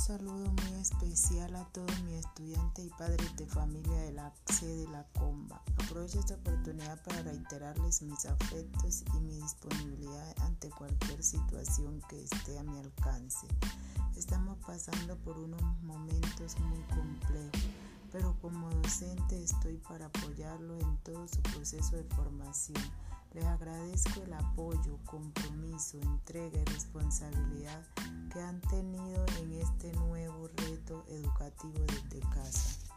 saludo muy especial a todos mis estudiantes y padres de familia de la sede La Comba. Aprovecho esta oportunidad para reiterarles mis afectos y mi disponibilidad ante cualquier situación que esté a mi alcance. Estamos pasando por unos momentos muy complejos, pero como docente estoy para apoyarlo en todo su proceso de formación. Les agradezco el apoyo, compromiso, entrega y responsabilidad que han tenido en este nuevo reto educativo desde casa.